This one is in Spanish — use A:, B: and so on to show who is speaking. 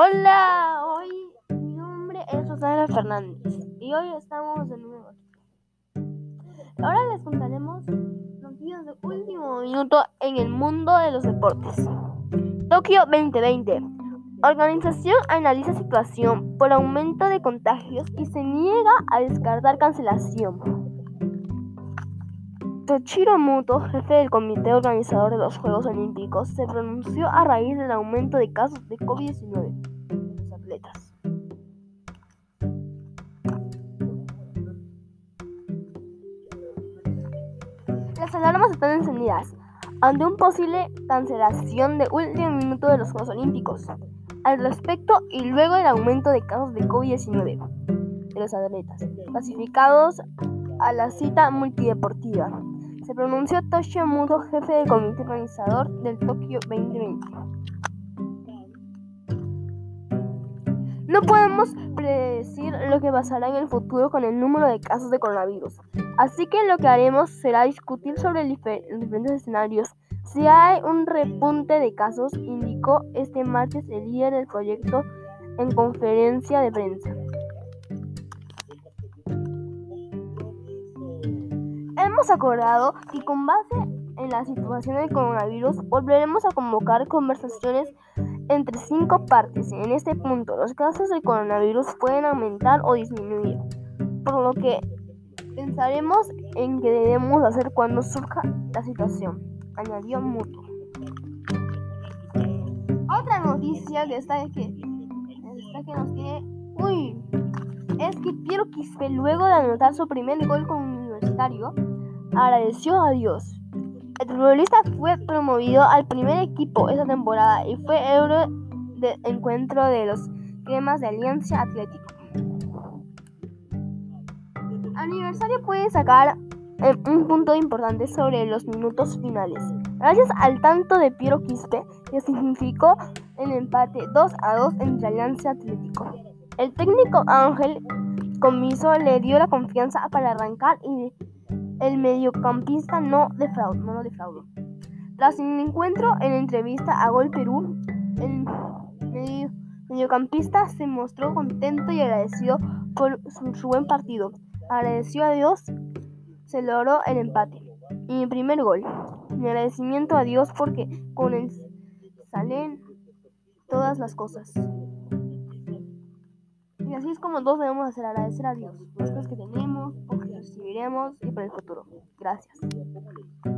A: Hola, hoy mi nombre es Rosana Fernández y hoy estamos de nuevo. Ahora les contaremos noticias de último minuto en el mundo de los deportes. Tokio 2020. Organización analiza situación por aumento de contagios y se niega a descartar cancelación. Toshiro Muto, jefe del comité organizador de los Juegos Olímpicos, se pronunció a raíz del aumento de casos de COVID-19 en los atletas. Las alarmas están encendidas ante un posible cancelación de último minuto de los Juegos Olímpicos. Al respecto, y luego del aumento de casos de COVID-19 de los atletas clasificados a la cita multideportiva, se pronunció Toshio Muto, jefe del comité organizador del Tokio 2020. No podemos predecir lo que pasará en el futuro con el número de casos de coronavirus, así que lo que haremos será discutir sobre los diferentes escenarios. Si hay un repunte de casos, indicó este martes el líder del proyecto en conferencia de prensa. Hemos acordado que con base en la situación del coronavirus volveremos a convocar conversaciones entre cinco partes. En este punto, los casos de coronavirus pueden aumentar o disminuir, por lo que pensaremos en qué debemos hacer cuando surja la situación, añadió Muto. Otra noticia que está es que, está que nos tiene... Uy, es que Piero Quispe, luego de anotar su primer gol con Universitario, agradeció a Dios. El futbolista fue promovido al primer equipo esa temporada y fue euro de encuentro de los cremas de Alianza Atlético. Aniversario puede sacar un punto importante sobre los minutos finales. Gracias al tanto de Piero Quispe, que significó el empate 2 a 2 entre Alianza Atlético. El técnico Ángel Comiso le dio la confianza para arrancar y el mediocampista no defraudó. Defraudó. Tras el encuentro en entrevista a Gol Perú, el mediocampista se mostró contento y agradecido por su, buen partido. Agradeció a Dios, se logró el empate. Y mi primer gol. Mi agradecimiento a Dios porque con él salen todas las cosas. Y así es como todos debemos hacer, agradecer a Dios las que tenemos, recibiremos y por el futuro. Gracias.